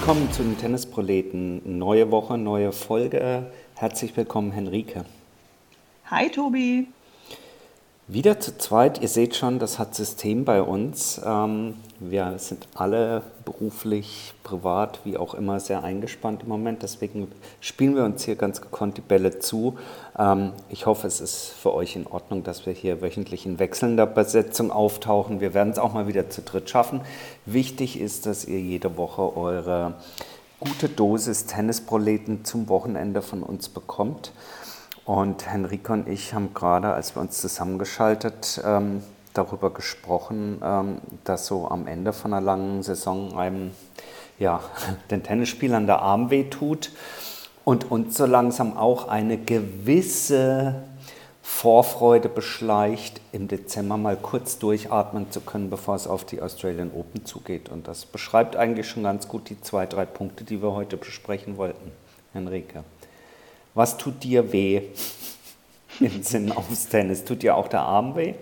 Willkommen zu den Tennisproleten. Neue Woche, neue Folge. Herzlich willkommen, Henrike. Hi, Tobi. Wieder zu zweit. Ihr seht schon, das hat System bei uns. Ähm, wir sind alle beruflich, privat, wie auch immer, sehr eingespannt im Moment. Deswegen spielen wir uns hier ganz gekonnt die Bälle zu. Ähm, ich hoffe, es ist für euch in Ordnung, dass wir hier wöchentlich in wechselnder Besetzung auftauchen. Wir werden es auch mal wieder zu dritt schaffen. Wichtig ist, dass ihr jede Woche eure gute Dosis Tennisproleten zum Wochenende von uns bekommt. Und Henrike und ich haben gerade, als wir uns zusammengeschaltet, ähm, darüber gesprochen, ähm, dass so am Ende von einer langen Saison einem ja, den Tennisspielern der Arm wehtut und uns so langsam auch eine gewisse Vorfreude beschleicht, im Dezember mal kurz durchatmen zu können, bevor es auf die Australian Open zugeht. Und das beschreibt eigentlich schon ganz gut die zwei, drei Punkte, die wir heute besprechen wollten, Henrike. Was tut dir weh im Sinn aufs Tennis? Tut dir auch der Arm weh?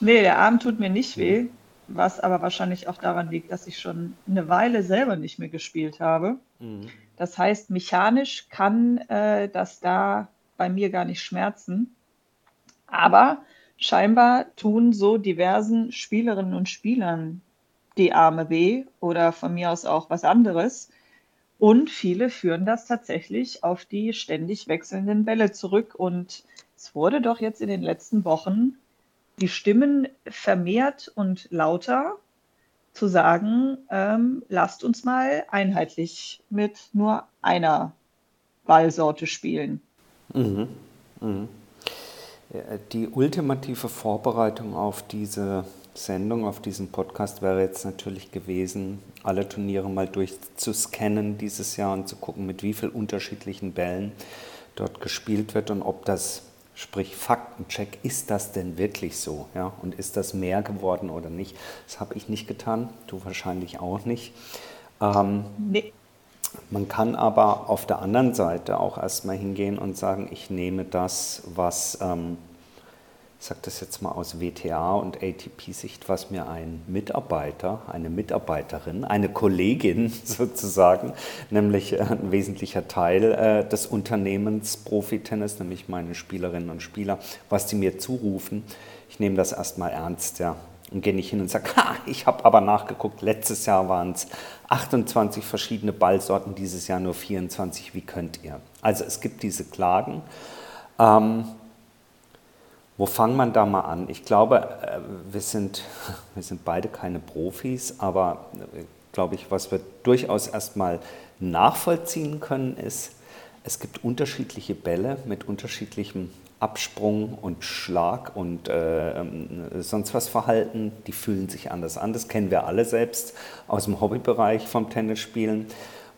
Nee, der Arm tut mir nicht weh, was aber wahrscheinlich auch daran liegt, dass ich schon eine Weile selber nicht mehr gespielt habe. Mhm. Das heißt, mechanisch kann äh, das da bei mir gar nicht schmerzen. Aber scheinbar tun so diversen Spielerinnen und Spielern die Arme weh oder von mir aus auch was anderes. Und viele führen das tatsächlich auf die ständig wechselnden Bälle zurück. Und es wurde doch jetzt in den letzten Wochen die Stimmen vermehrt und lauter zu sagen, ähm, lasst uns mal einheitlich mit nur einer Ballsorte spielen. Mhm. Mhm. Die ultimative Vorbereitung auf diese Sendung, auf diesen Podcast wäre jetzt natürlich gewesen, alle Turniere mal durchzuscannen dieses Jahr und zu gucken, mit wie vielen unterschiedlichen Bällen dort gespielt wird und ob das, sprich Faktencheck, ist das denn wirklich so? Ja? Und ist das mehr geworden oder nicht? Das habe ich nicht getan, du wahrscheinlich auch nicht. Ähm, nee. Man kann aber auf der anderen Seite auch erstmal hingehen und sagen, ich nehme das, was ähm, ich sage das jetzt mal aus WTA und ATP-Sicht, was mir ein Mitarbeiter, eine Mitarbeiterin, eine Kollegin sozusagen, nämlich äh, ein wesentlicher Teil äh, des Unternehmens Profi-Tennis, nämlich meine Spielerinnen und Spieler, was die mir zurufen, ich nehme das erstmal ernst, ja. Und gehe nicht hin und sage, ha, ich habe aber nachgeguckt, letztes Jahr waren es 28 verschiedene Ballsorten, dieses Jahr nur 24, wie könnt ihr? Also es gibt diese Klagen. Ähm, wo fangen man da mal an? Ich glaube, äh, wir sind, wir sind beide keine Profis, aber äh, glaube ich, was wir durchaus erstmal nachvollziehen können, ist, es gibt unterschiedliche Bälle mit unterschiedlichem Absprung und Schlag und äh, ähm, sonst was Verhalten, die fühlen sich anders an. Das kennen wir alle selbst aus dem Hobbybereich vom Tennisspielen.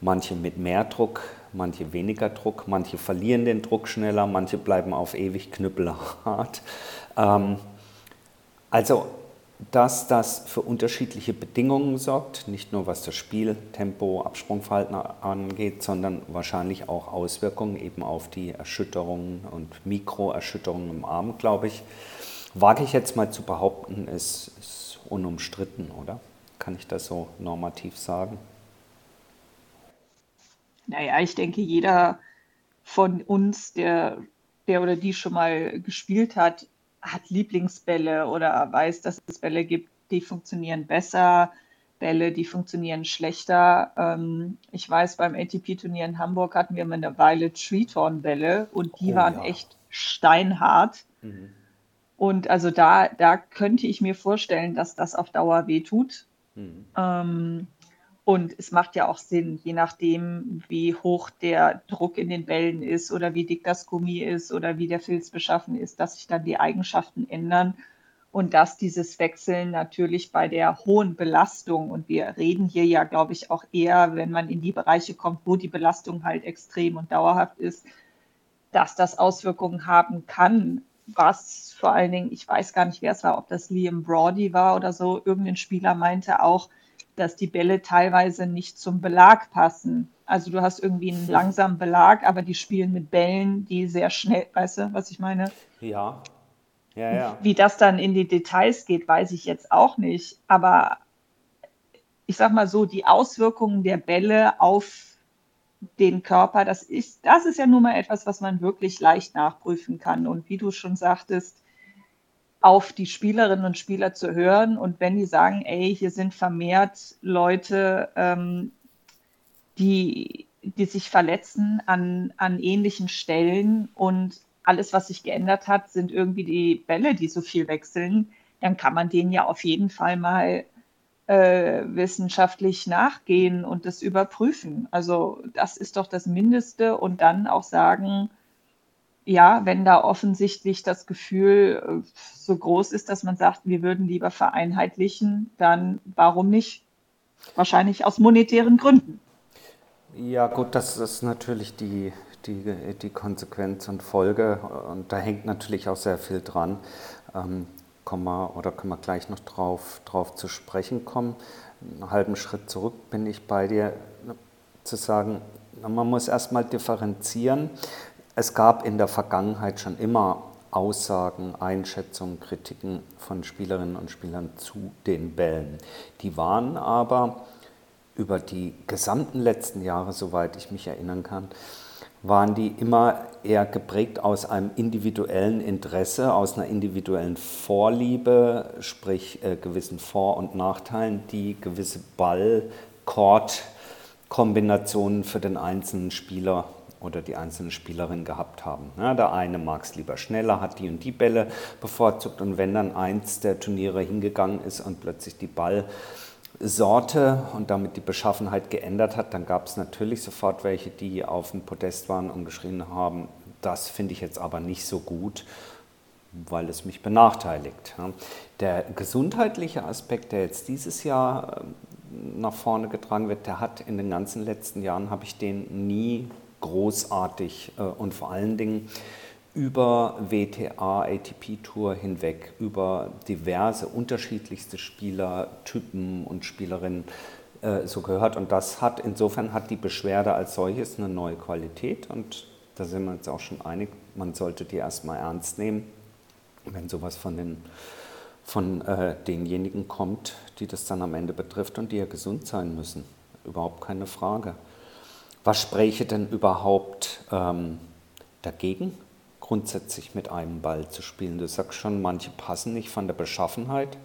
Manche mit mehr Druck, manche weniger Druck, manche verlieren den Druck schneller, manche bleiben auf ewig knüppelhart. Ähm, also, dass das für unterschiedliche Bedingungen sorgt, nicht nur was das Spiel, Tempo, Absprungverhalten angeht, sondern wahrscheinlich auch Auswirkungen eben auf die Erschütterungen und Mikroerschütterungen im Arm, glaube ich. Wage ich jetzt mal zu behaupten, ist, ist unumstritten, oder? Kann ich das so normativ sagen? Naja, ich denke, jeder von uns, der, der oder die schon mal gespielt hat, hat Lieblingsbälle oder weiß, dass es Bälle gibt, die funktionieren besser, Bälle, die funktionieren schlechter. Ähm, ich weiß, beim ATP-Turnier in Hamburg hatten wir mal eine Weile Treatorn-Bälle und die oh, waren ja. echt steinhart. Mhm. Und also da, da könnte ich mir vorstellen, dass das auf Dauer wehtut. Mhm. Ähm, und es macht ja auch Sinn, je nachdem, wie hoch der Druck in den Bällen ist oder wie dick das Gummi ist oder wie der Filz beschaffen ist, dass sich dann die Eigenschaften ändern. Und dass dieses Wechseln natürlich bei der hohen Belastung, und wir reden hier ja, glaube ich, auch eher, wenn man in die Bereiche kommt, wo die Belastung halt extrem und dauerhaft ist, dass das Auswirkungen haben kann, was vor allen Dingen, ich weiß gar nicht, wer es war, ob das Liam Brody war oder so, irgendein Spieler meinte auch, dass die Bälle teilweise nicht zum Belag passen. Also du hast irgendwie einen langsamen Belag, aber die spielen mit Bällen, die sehr schnell, weißt du, was ich meine? Ja. Ja, ja. Wie das dann in die Details geht, weiß ich jetzt auch nicht. Aber ich sag mal so, die Auswirkungen der Bälle auf den Körper, das ist, das ist ja nun mal etwas, was man wirklich leicht nachprüfen kann. Und wie du schon sagtest, auf die Spielerinnen und Spieler zu hören. Und wenn die sagen, ey, hier sind vermehrt Leute, ähm, die, die sich verletzen an, an ähnlichen Stellen und alles, was sich geändert hat, sind irgendwie die Bälle, die so viel wechseln, dann kann man denen ja auf jeden Fall mal äh, wissenschaftlich nachgehen und das überprüfen. Also das ist doch das Mindeste und dann auch sagen, ja, wenn da offensichtlich das Gefühl äh, so groß ist, dass man sagt, wir würden lieber vereinheitlichen, dann warum nicht? Wahrscheinlich aus monetären Gründen. Ja, gut, das ist natürlich die, die, die Konsequenz und Folge und da hängt natürlich auch sehr viel dran. Ähm, kommen wir, oder können wir gleich noch drauf, drauf zu sprechen kommen. Einen halben Schritt zurück bin ich bei dir, zu sagen, man muss erstmal differenzieren. Es gab in der Vergangenheit schon immer Aussagen, Einschätzungen, Kritiken von Spielerinnen und Spielern zu den Bällen. Die waren aber über die gesamten letzten Jahre, soweit ich mich erinnern kann, waren die immer eher geprägt aus einem individuellen Interesse, aus einer individuellen Vorliebe, sprich äh, gewissen Vor- und Nachteilen, die gewisse Ball-Chord-Kombinationen für den einzelnen Spieler oder die einzelne Spielerin gehabt haben. Ja, der eine mag es lieber schneller, hat die und die Bälle bevorzugt und wenn dann eins der Turniere hingegangen ist und plötzlich die Ball Sorte und damit die Beschaffenheit geändert hat, dann gab es natürlich sofort welche, die auf dem Podest waren und geschrien haben, das finde ich jetzt aber nicht so gut, weil es mich benachteiligt. Der gesundheitliche Aspekt, der jetzt dieses Jahr ähm, nach vorne getragen wird, der hat in den ganzen letzten Jahren, habe ich den nie großartig äh, und vor allen Dingen über WTA, ATP Tour hinweg, über diverse unterschiedlichste Spielertypen und Spielerinnen äh, so gehört. Und das hat, insofern hat die Beschwerde als solches eine neue Qualität und da sind wir uns auch schon einig, man sollte die erstmal ernst nehmen, wenn sowas von, den, von äh, denjenigen kommt, die das dann am Ende betrifft und die ja gesund sein müssen. Überhaupt keine Frage. Was spräche denn überhaupt ähm, dagegen? grundsätzlich mit einem Ball zu spielen. Du sagst schon, manche passen nicht von der Beschaffenheit.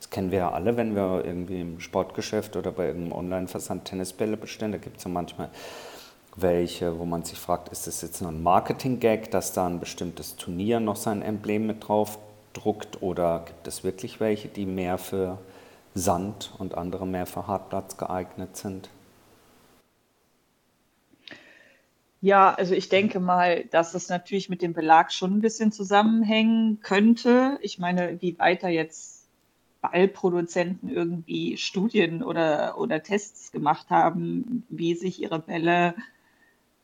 Das kennen wir ja alle, wenn wir irgendwie im Sportgeschäft oder bei irgendeinem Online-Versand Tennisbälle bestellen. Da gibt es ja manchmal welche, wo man sich fragt, ist das jetzt nur ein Marketing-Gag, dass da ein bestimmtes Turnier noch sein Emblem mit drauf druckt oder gibt es wirklich welche, die mehr für Sand und andere mehr für Hartplatz geeignet sind? Ja, also ich denke mal, dass es natürlich mit dem Belag schon ein bisschen zusammenhängen könnte. Ich meine, wie weiter jetzt Ballproduzenten irgendwie Studien oder, oder Tests gemacht haben, wie sich ihre Bälle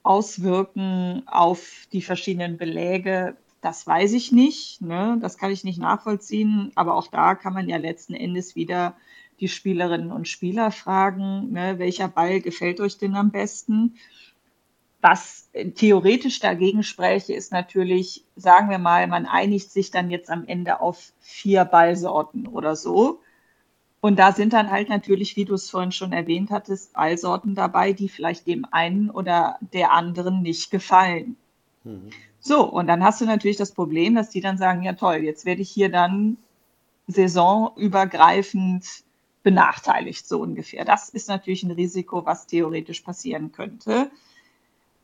auswirken auf die verschiedenen Beläge, das weiß ich nicht. Ne? Das kann ich nicht nachvollziehen. Aber auch da kann man ja letzten Endes wieder die Spielerinnen und Spieler fragen, ne? welcher Ball gefällt euch denn am besten? Was theoretisch dagegen spräche, ist natürlich, sagen wir mal, man einigt sich dann jetzt am Ende auf vier Ballsorten oder so. Und da sind dann halt natürlich, wie du es vorhin schon erwähnt hattest, Ballsorten dabei, die vielleicht dem einen oder der anderen nicht gefallen. Mhm. So, und dann hast du natürlich das Problem, dass die dann sagen, ja toll, jetzt werde ich hier dann saisonübergreifend benachteiligt, so ungefähr. Das ist natürlich ein Risiko, was theoretisch passieren könnte.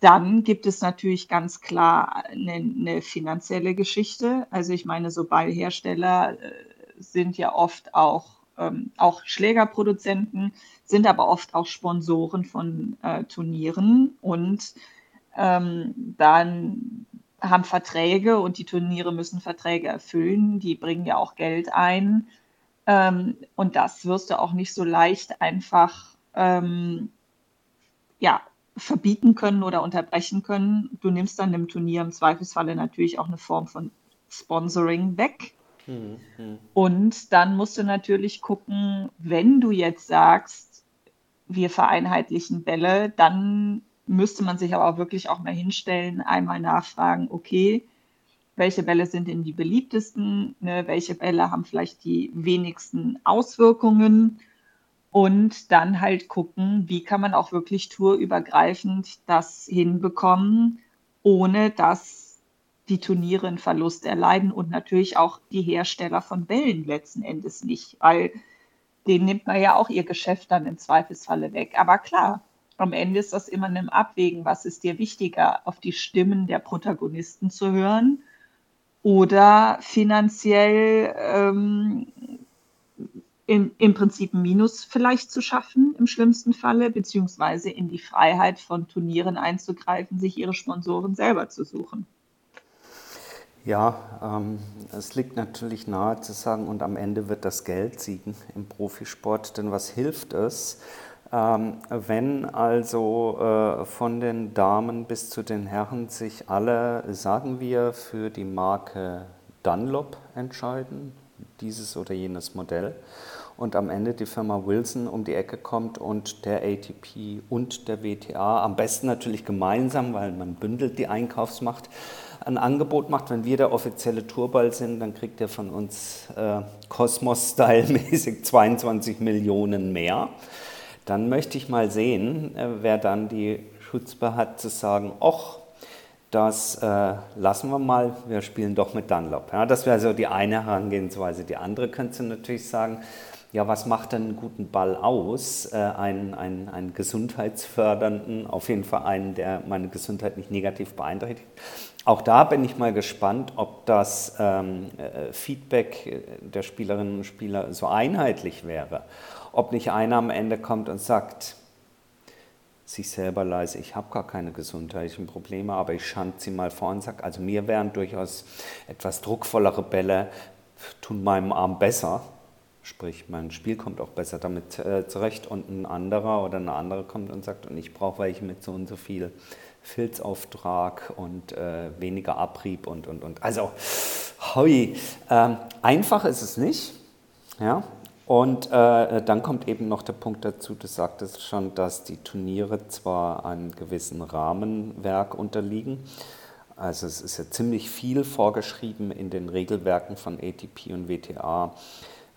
Dann gibt es natürlich ganz klar eine, eine finanzielle Geschichte. Also ich meine, so Ballhersteller äh, sind ja oft auch, ähm, auch Schlägerproduzenten, sind aber oft auch Sponsoren von äh, Turnieren und ähm, dann haben Verträge und die Turniere müssen Verträge erfüllen. Die bringen ja auch Geld ein. Ähm, und das wirst du auch nicht so leicht einfach ähm, ja, verbieten können oder unterbrechen können. Du nimmst dann dem Turnier im Zweifelsfalle natürlich auch eine Form von Sponsoring weg. Mhm. Und dann musst du natürlich gucken, wenn du jetzt sagst, wir vereinheitlichen Bälle, dann müsste man sich aber auch wirklich auch mal hinstellen, einmal nachfragen, okay, welche Bälle sind denn die beliebtesten, ne, welche Bälle haben vielleicht die wenigsten Auswirkungen und dann halt gucken, wie kann man auch wirklich tourübergreifend das hinbekommen, ohne dass die Turniere einen Verlust erleiden und natürlich auch die Hersteller von Bällen letzten Endes nicht, weil denen nimmt man ja auch ihr Geschäft dann im Zweifelsfalle weg. Aber klar, am Ende ist das immer ein Abwägen, was ist dir wichtiger, auf die Stimmen der Protagonisten zu hören oder finanziell ähm, im, im Prinzip Minus vielleicht zu schaffen, im schlimmsten Falle, beziehungsweise in die Freiheit von Turnieren einzugreifen, sich ihre Sponsoren selber zu suchen. Ja, ähm, es liegt natürlich nahe zu sagen, und am Ende wird das Geld siegen im Profisport, denn was hilft es, ähm, wenn also äh, von den Damen bis zu den Herren sich alle, sagen wir, für die Marke Dunlop entscheiden, dieses oder jenes Modell, und am Ende die Firma Wilson um die Ecke kommt und der ATP und der WTA, am besten natürlich gemeinsam, weil man bündelt die Einkaufsmacht, ein Angebot macht. Wenn wir der offizielle Tourball sind, dann kriegt er von uns äh, Kosmos-Style-mäßig 22 Millionen mehr. Dann möchte ich mal sehen, äh, wer dann die Schutzbe hat zu sagen, ach, das äh, lassen wir mal, wir spielen doch mit Dunlop. Ja, das wäre so die eine Herangehensweise. Die andere könnte natürlich sagen, ja, was macht denn einen guten Ball aus? Äh, einen, einen, einen gesundheitsfördernden, auf jeden Fall einen, der meine Gesundheit nicht negativ beeinträchtigt. Auch da bin ich mal gespannt, ob das ähm, äh, Feedback der Spielerinnen und Spieler so einheitlich wäre. Ob nicht einer am Ende kommt und sagt, sich selber leise, ich habe gar keine gesundheitlichen Probleme, aber ich schand sie mal vor und sage, also mir wären durchaus etwas druckvollere Bälle, tun meinem Arm besser Sprich, mein Spiel kommt auch besser damit äh, zurecht und ein anderer oder eine andere kommt und sagt, und ich brauche welche mit so und so viel Filzauftrag und äh, weniger Abrieb und, und, und. Also, hoi, ähm, einfach ist es nicht. Ja? Und äh, dann kommt eben noch der Punkt dazu, du sagtest schon, dass die Turniere zwar einem gewissen Rahmenwerk unterliegen, also es ist ja ziemlich viel vorgeschrieben in den Regelwerken von ATP und WTA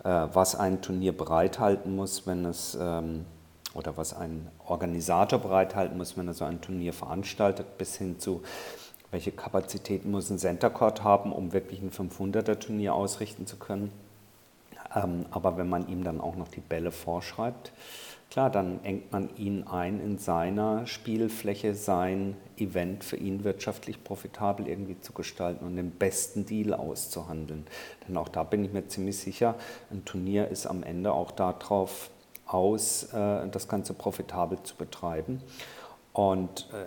was ein Turnier bereithalten muss, wenn es ähm, oder was ein Organisator bereithalten muss, wenn er so ein Turnier veranstaltet, bis hin zu welche Kapazitäten muss ein Center Court haben, um wirklich ein 500er Turnier ausrichten zu können. Ähm, aber wenn man ihm dann auch noch die Bälle vorschreibt, Klar, dann engt man ihn ein in seiner Spielfläche, sein Event für ihn wirtschaftlich profitabel irgendwie zu gestalten und den besten Deal auszuhandeln. Denn auch da bin ich mir ziemlich sicher, ein Turnier ist am Ende auch darauf aus, äh, das Ganze profitabel zu betreiben. Und äh,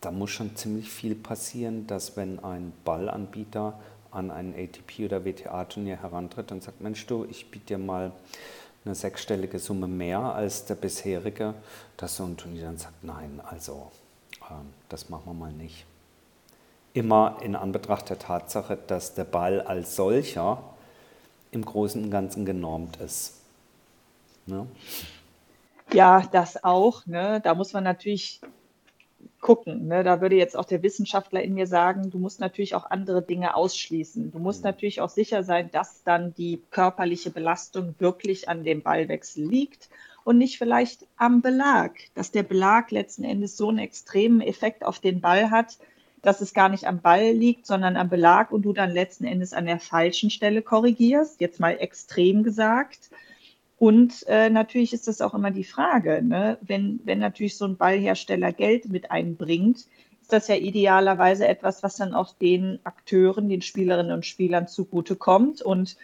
da muss schon ziemlich viel passieren, dass wenn ein Ballanbieter an ein ATP oder WTA-Turnier herantritt und sagt, Mensch du, ich biete dir mal eine sechsstellige Summe mehr als der bisherige, dass so ein Turnier dann sagt, nein, also ähm, das machen wir mal nicht. Immer in Anbetracht der Tatsache, dass der Ball als solcher im Großen und Ganzen genormt ist. Ne? Ja, das auch. Ne? Da muss man natürlich gucken. Ne? Da würde jetzt auch der Wissenschaftler in mir sagen, du musst natürlich auch andere Dinge ausschließen. Du musst mhm. natürlich auch sicher sein, dass dann die körperliche Belastung wirklich an dem Ballwechsel liegt und nicht vielleicht am Belag, dass der Belag letzten Endes so einen extremen Effekt auf den Ball hat, dass es gar nicht am Ball liegt, sondern am Belag und du dann letzten Endes an der falschen Stelle korrigierst, jetzt mal extrem gesagt. Und äh, natürlich ist das auch immer die Frage, ne? wenn, wenn natürlich so ein Ballhersteller Geld mit einbringt, ist das ja idealerweise etwas, was dann auch den Akteuren, den Spielerinnen und Spielern zugutekommt. Und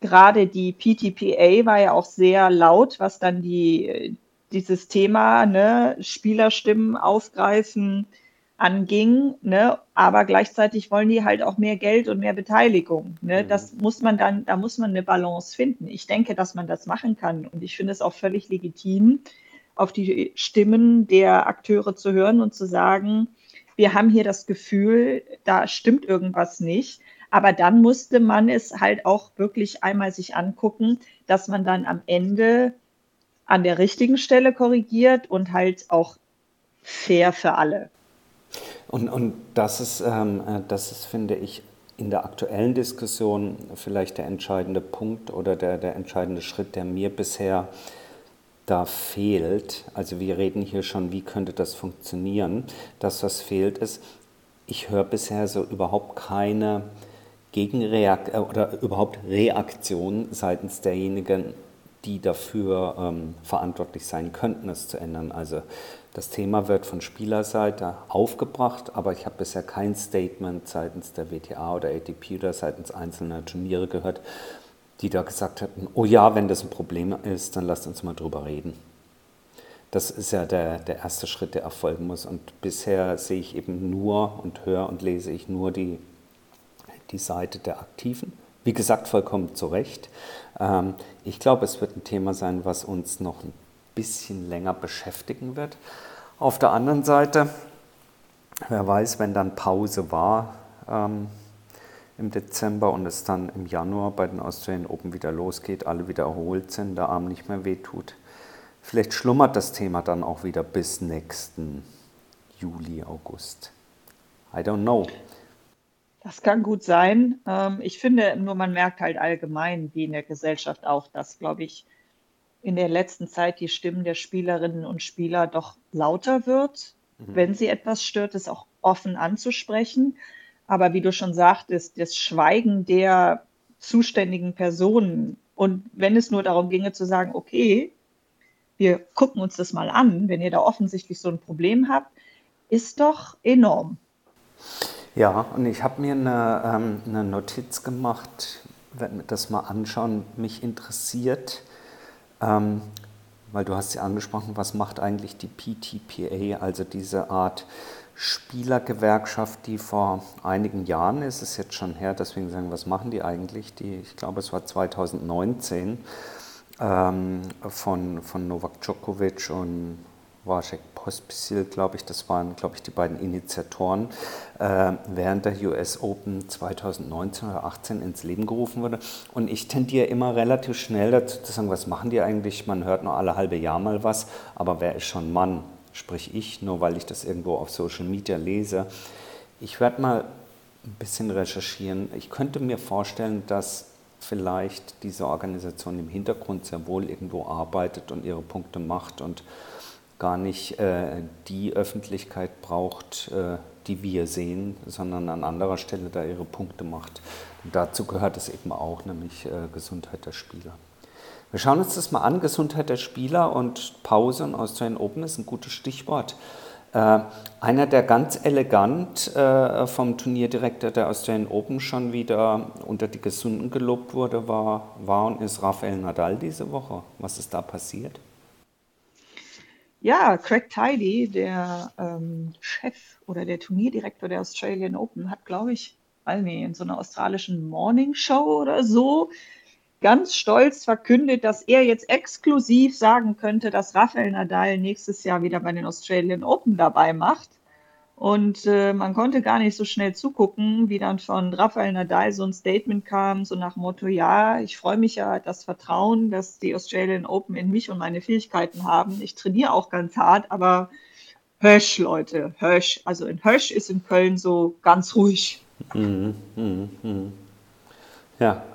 gerade die PTPA war ja auch sehr laut, was dann die, dieses Thema ne, Spielerstimmen aufgreifen, anging, ne? aber gleichzeitig wollen die halt auch mehr Geld und mehr Beteiligung. Ne? Mhm. Das muss man dann, da muss man eine Balance finden. Ich denke, dass man das machen kann und ich finde es auch völlig legitim, auf die Stimmen der Akteure zu hören und zu sagen, wir haben hier das Gefühl, da stimmt irgendwas nicht. Aber dann musste man es halt auch wirklich einmal sich angucken, dass man dann am Ende an der richtigen Stelle korrigiert und halt auch fair für alle. Und, und das, ist, ähm, äh, das ist, finde ich, in der aktuellen Diskussion vielleicht der entscheidende Punkt oder der, der entscheidende Schritt, der mir bisher da fehlt, also wir reden hier schon, wie könnte das funktionieren, das, was fehlt, ist, ich höre bisher so überhaupt keine Gegenreaktion äh, oder überhaupt Reaktion seitens derjenigen, die dafür ähm, verantwortlich sein könnten, es zu ändern. Also das Thema wird von Spielerseite aufgebracht, aber ich habe bisher kein Statement seitens der WTA oder ATP oder seitens einzelner Turniere gehört, die da gesagt hätten, oh ja, wenn das ein Problem ist, dann lasst uns mal drüber reden. Das ist ja der, der erste Schritt, der erfolgen muss. Und bisher sehe ich eben nur und höre und lese ich nur die, die Seite der Aktiven. Wie gesagt, vollkommen zu Recht. Ähm, ich glaube, es wird ein Thema sein, was uns noch ein bisschen länger beschäftigen wird. Auf der anderen Seite, wer weiß, wenn dann Pause war, ähm, im Dezember und es dann im Januar bei den Australian Open wieder losgeht, alle wieder erholt sind, der Arm nicht mehr wehtut. Vielleicht schlummert das Thema dann auch wieder bis nächsten Juli, August. I don't know. Das kann gut sein. Ähm, ich finde nur, man merkt halt allgemein, wie in der Gesellschaft auch, dass, glaube ich, in der letzten Zeit die Stimmen der Spielerinnen und Spieler doch lauter wird, mhm. wenn sie etwas stört, es auch offen anzusprechen. Aber wie du schon sagtest, das Schweigen der zuständigen Personen und wenn es nur darum ginge zu sagen, okay, wir gucken uns das mal an, wenn ihr da offensichtlich so ein Problem habt, ist doch enorm. Ja, und ich habe mir eine, ähm, eine Notiz gemacht, werde mir das mal anschauen. Mich interessiert, ähm, weil du hast ja angesprochen, was macht eigentlich die PTPA, also diese Art Spielergewerkschaft, die vor einigen Jahren ist, ist jetzt schon her, deswegen sagen, was machen die eigentlich? Die, ich glaube, es war 2019 ähm, von, von Novak Djokovic und Wajek Pospisil, glaube ich, das waren, glaube ich, die beiden Initiatoren, äh, während der US Open 2019 oder 2018 ins Leben gerufen wurde. Und ich tendiere immer relativ schnell dazu zu sagen, was machen die eigentlich? Man hört nur alle halbe Jahr mal was, aber wer ist schon Mann? sprich ich, nur weil ich das irgendwo auf Social Media lese. Ich werde mal ein bisschen recherchieren. Ich könnte mir vorstellen, dass vielleicht diese Organisation im Hintergrund sehr wohl irgendwo arbeitet und ihre Punkte macht und gar nicht äh, die Öffentlichkeit braucht, äh, die wir sehen, sondern an anderer Stelle da ihre Punkte macht. Und dazu gehört es eben auch, nämlich äh, Gesundheit der Spieler. Wir schauen uns das mal an. Gesundheit der Spieler und Pause und Australian Open ist ein gutes Stichwort. Äh, einer, der ganz elegant äh, vom Turnierdirektor der Australian Open schon wieder unter die Gesunden gelobt wurde, war, war und ist Rafael Nadal diese Woche. Was ist da passiert? Ja, Craig Tiley, der ähm, Chef oder der Turnierdirektor der Australian Open, hat, glaube ich, weiß in so einer australischen Morning Show oder so ganz stolz verkündet, dass er jetzt exklusiv sagen könnte, dass Rafael Nadal nächstes Jahr wieder bei den Australian Open dabei macht. Und äh, man konnte gar nicht so schnell zugucken, wie dann von Rafael Nadal so ein Statement kam, so nach Motto, ja, ich freue mich ja, das Vertrauen, dass die Australian Open in mich und meine Fähigkeiten haben. Ich trainiere auch ganz hart, aber Hösch, Leute, Hösch. Also in Hösch ist in Köln so ganz ruhig. Mhm, mh, mh. Ja.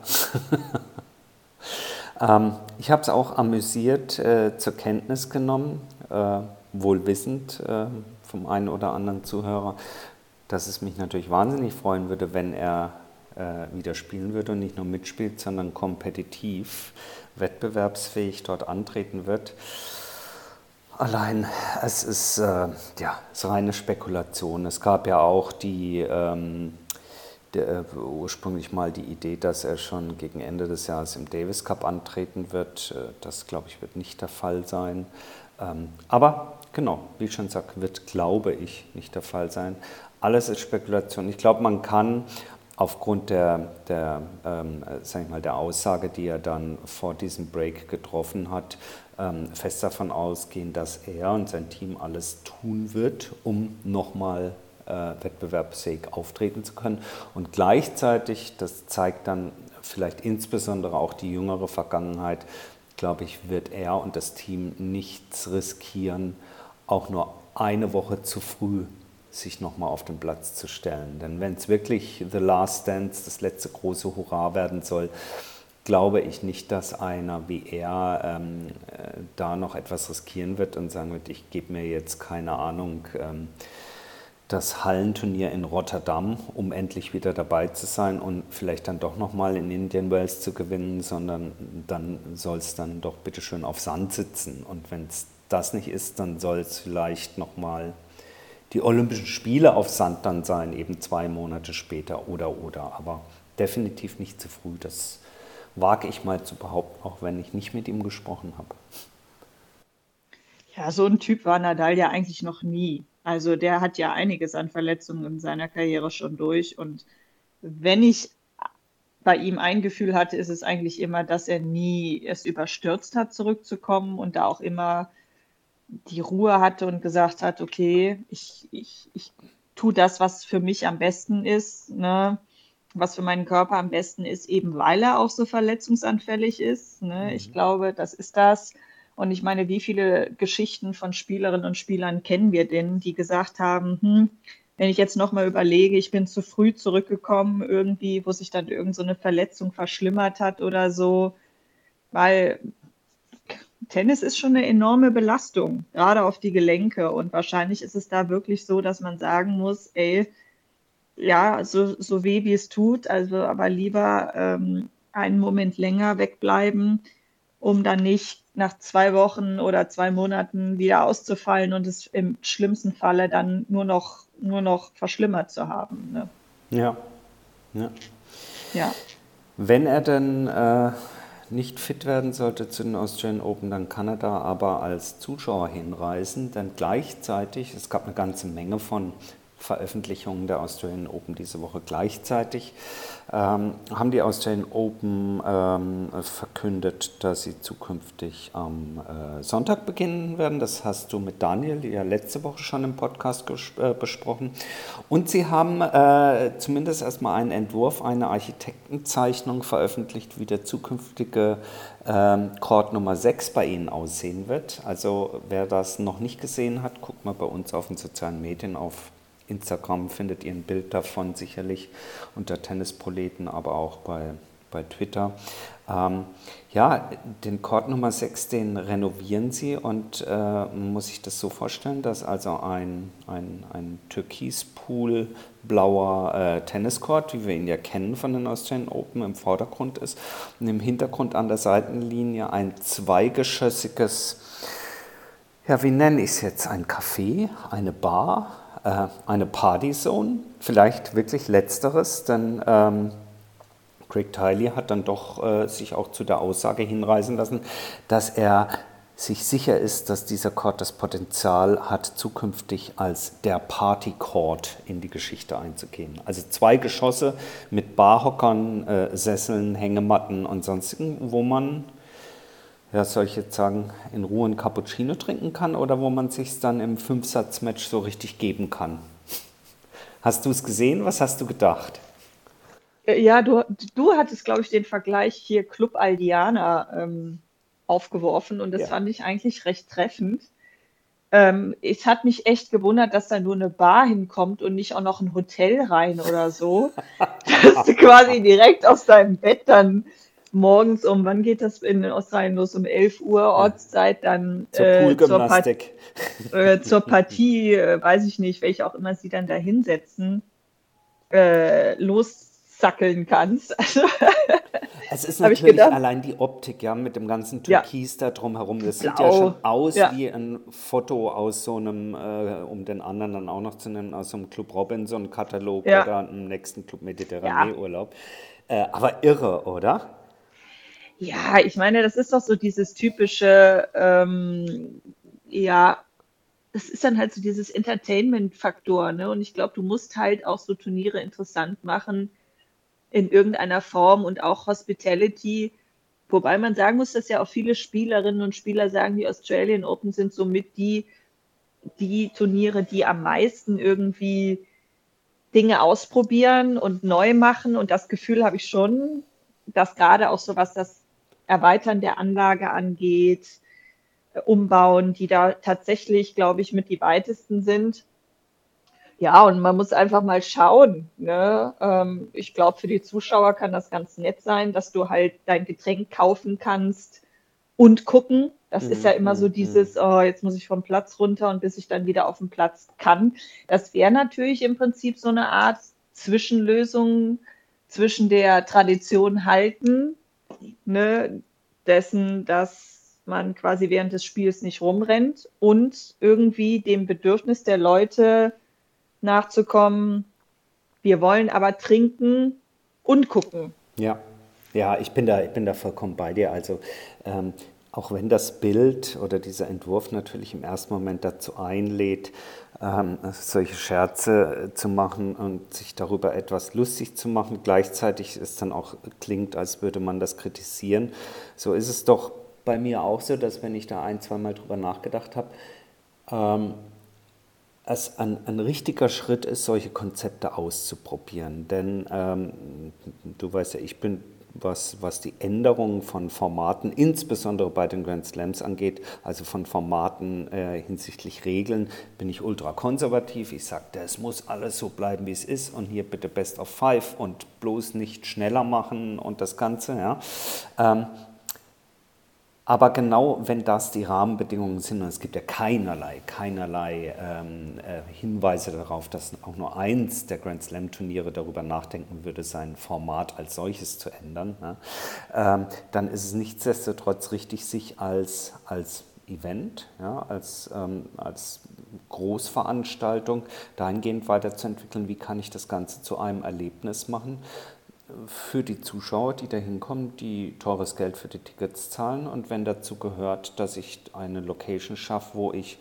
Ähm, ich habe es auch amüsiert äh, zur Kenntnis genommen, äh, wohl wissend äh, vom einen oder anderen Zuhörer, dass es mich natürlich wahnsinnig freuen würde, wenn er äh, wieder spielen würde und nicht nur mitspielt, sondern kompetitiv, wettbewerbsfähig dort antreten wird. Allein, es ist, äh, ja, es ist reine Spekulation. Es gab ja auch die ähm, der, äh, ursprünglich mal die Idee, dass er schon gegen Ende des Jahres im Davis Cup antreten wird. Äh, das, glaube ich, wird nicht der Fall sein. Ähm, aber genau, wie ich schon sagte, wird, glaube ich, nicht der Fall sein. Alles ist Spekulation. Ich glaube, man kann aufgrund der, der, ähm, sag ich mal, der Aussage, die er dann vor diesem Break getroffen hat, ähm, fest davon ausgehen, dass er und sein Team alles tun wird, um nochmal äh, wettbewerbsfähig auftreten zu können. Und gleichzeitig, das zeigt dann vielleicht insbesondere auch die jüngere Vergangenheit, glaube ich, wird er und das Team nichts riskieren, auch nur eine Woche zu früh sich nochmal auf den Platz zu stellen. Denn wenn es wirklich The Last Dance, das letzte große Hurra werden soll, glaube ich nicht, dass einer wie er ähm, äh, da noch etwas riskieren wird und sagen wird, ich gebe mir jetzt keine Ahnung. Ähm, das Hallenturnier in Rotterdam, um endlich wieder dabei zu sein und vielleicht dann doch nochmal in Indian Wells zu gewinnen, sondern dann soll es dann doch bitte schön auf Sand sitzen. Und wenn es das nicht ist, dann soll es vielleicht nochmal die Olympischen Spiele auf Sand dann sein, eben zwei Monate später oder oder. Aber definitiv nicht zu früh. Das wage ich mal zu behaupten, auch wenn ich nicht mit ihm gesprochen habe. Ja, so ein Typ war Nadal ja eigentlich noch nie. Also der hat ja einiges an Verletzungen in seiner Karriere schon durch. Und wenn ich bei ihm ein Gefühl hatte, ist es eigentlich immer, dass er nie es überstürzt hat, zurückzukommen und da auch immer die Ruhe hatte und gesagt hat, okay, ich, ich, ich tue das, was für mich am besten ist, ne? was für meinen Körper am besten ist, eben weil er auch so verletzungsanfällig ist. Ne? Mhm. Ich glaube, das ist das. Und ich meine, wie viele Geschichten von Spielerinnen und Spielern kennen wir denn, die gesagt haben, hm, wenn ich jetzt nochmal überlege, ich bin zu früh zurückgekommen, irgendwie, wo sich dann irgend so eine Verletzung verschlimmert hat oder so, weil Tennis ist schon eine enorme Belastung, gerade auf die Gelenke. Und wahrscheinlich ist es da wirklich so, dass man sagen muss, ey, ja, so, so weh wie es tut, also aber lieber ähm, einen Moment länger wegbleiben, um dann nicht nach zwei Wochen oder zwei Monaten wieder auszufallen und es im schlimmsten Falle dann nur noch, nur noch verschlimmert zu haben. Ne? Ja. ja. Ja. Wenn er denn äh, nicht fit werden sollte zu den Australian Open, dann kann er da aber als Zuschauer hinreisen, denn gleichzeitig, es gab eine ganze Menge von Veröffentlichungen der Australian Open diese Woche gleichzeitig, ähm, haben die Australian Open ähm, verkündet, dass sie zukünftig am äh, Sonntag beginnen werden. Das hast du mit Daniel ja letzte Woche schon im Podcast äh, besprochen. Und sie haben äh, zumindest erstmal einen Entwurf, eine Architektenzeichnung veröffentlicht, wie der zukünftige ähm, Chord Nummer 6 bei Ihnen aussehen wird. Also wer das noch nicht gesehen hat, guckt mal bei uns auf den sozialen Medien auf Instagram findet ihr ein Bild davon sicherlich unter Tennisproleten, aber auch bei, bei Twitter. Ähm, ja, den Chord Nummer 6, den renovieren sie und äh, muss ich das so vorstellen, dass also ein, ein, ein türkispool blauer äh, Tenniscourt, wie wir ihn ja kennen von den Australian Open, im Vordergrund ist und im Hintergrund an der Seitenlinie ein zweigeschossiges, ja, wie nenne ich es jetzt, ein Café, eine Bar, äh, eine Partyzone, vielleicht wirklich letzteres, denn ähm, Craig Tiley hat dann doch äh, sich auch zu der Aussage hinreißen lassen, dass er sich sicher ist, dass dieser Court das Potenzial hat, zukünftig als der Party Court in die Geschichte einzugehen. Also zwei Geschosse mit Barhockern, äh, Sesseln, Hängematten und sonstigen, wo man ja, soll ich jetzt sagen, in Ruhe ein Cappuccino trinken kann oder wo man sich dann im Fünfsatz-Match so richtig geben kann. Hast du es gesehen? Was hast du gedacht? Äh, ja, du, du hattest, glaube ich, den Vergleich hier Club Aldiana ähm, aufgeworfen und das ja. fand ich eigentlich recht treffend. Ähm, es hat mich echt gewundert, dass da nur eine Bar hinkommt und nicht auch noch ein Hotel rein oder so. dass du quasi direkt aus deinem Bett dann morgens um, wann geht das in Australien los? Um 11 Uhr Ortszeit, dann zur, äh, zur, Part äh, zur Partie, äh, weiß ich nicht, welche auch immer sie dann da hinsetzen, äh, lossackeln kannst. Also, es ist natürlich allein die Optik, ja, mit dem ganzen Türkis ja. da drumherum. Das Blau. sieht ja schon aus ja. wie ein Foto aus so einem, äh, um den anderen dann auch noch zu nennen, aus so einem Club Robinson-Katalog ja. oder einem nächsten Club Mediterranee-Urlaub. Äh, aber irre, oder? Ja, ich meine, das ist doch so dieses typische, ähm, ja, das ist dann halt so dieses Entertainment-Faktor, ne? Und ich glaube, du musst halt auch so Turniere interessant machen in irgendeiner Form und auch Hospitality. Wobei man sagen muss, dass ja auch viele Spielerinnen und Spieler sagen, die Australian Open sind somit die, die Turniere, die am meisten irgendwie Dinge ausprobieren und neu machen. Und das Gefühl habe ich schon, dass gerade auch so was das Erweitern der Anlage angeht, äh, umbauen, die da tatsächlich, glaube ich, mit die weitesten sind. Ja, und man muss einfach mal schauen. Ne? Ähm, ich glaube, für die Zuschauer kann das ganz nett sein, dass du halt dein Getränk kaufen kannst und gucken. Das ist ja immer so Mhm, dieses, oh, jetzt muss ich vom Platz runter und bis ich dann wieder auf den Platz kann. Das wäre natürlich im Prinzip so eine Art Zwischenlösung zwischen der Tradition halten, ne, dessen, dass man quasi während des Spiels nicht rumrennt und irgendwie dem Bedürfnis der Leute nachzukommen, wir wollen aber trinken und gucken. Ja, ja, ich bin da, ich bin da vollkommen bei dir. Also ähm, auch wenn das Bild oder dieser Entwurf natürlich im ersten Moment dazu einlädt, ähm, solche Scherze äh, zu machen und sich darüber etwas lustig zu machen, gleichzeitig es dann auch klingt, als würde man das kritisieren. So ist es doch bei mir auch so, dass wenn ich da ein, zweimal drüber nachgedacht habe, ähm, es ein, ein richtiger Schritt ist, solche Konzepte auszuprobieren. Denn ähm, du weißt ja, ich bin, was, was die Änderung von Formaten, insbesondere bei den Grand Slams angeht, also von Formaten äh, hinsichtlich Regeln, bin ich ultra konservativ. Ich sage, es muss alles so bleiben, wie es ist und hier bitte Best of Five und bloß nicht schneller machen und das Ganze. Ja. Ähm, aber genau wenn das die Rahmenbedingungen sind, und es gibt ja keinerlei, keinerlei ähm, äh, Hinweise darauf, dass auch nur eins der Grand Slam Turniere darüber nachdenken würde, sein Format als solches zu ändern, ne? ähm, dann ist es nichtsdestotrotz richtig, sich als, als Event, ja, als, ähm, als Großveranstaltung dahingehend weiterzuentwickeln, wie kann ich das Ganze zu einem Erlebnis machen, für die Zuschauer, die da hinkommen, die teures Geld für die Tickets zahlen. Und wenn dazu gehört, dass ich eine Location schaffe, wo ich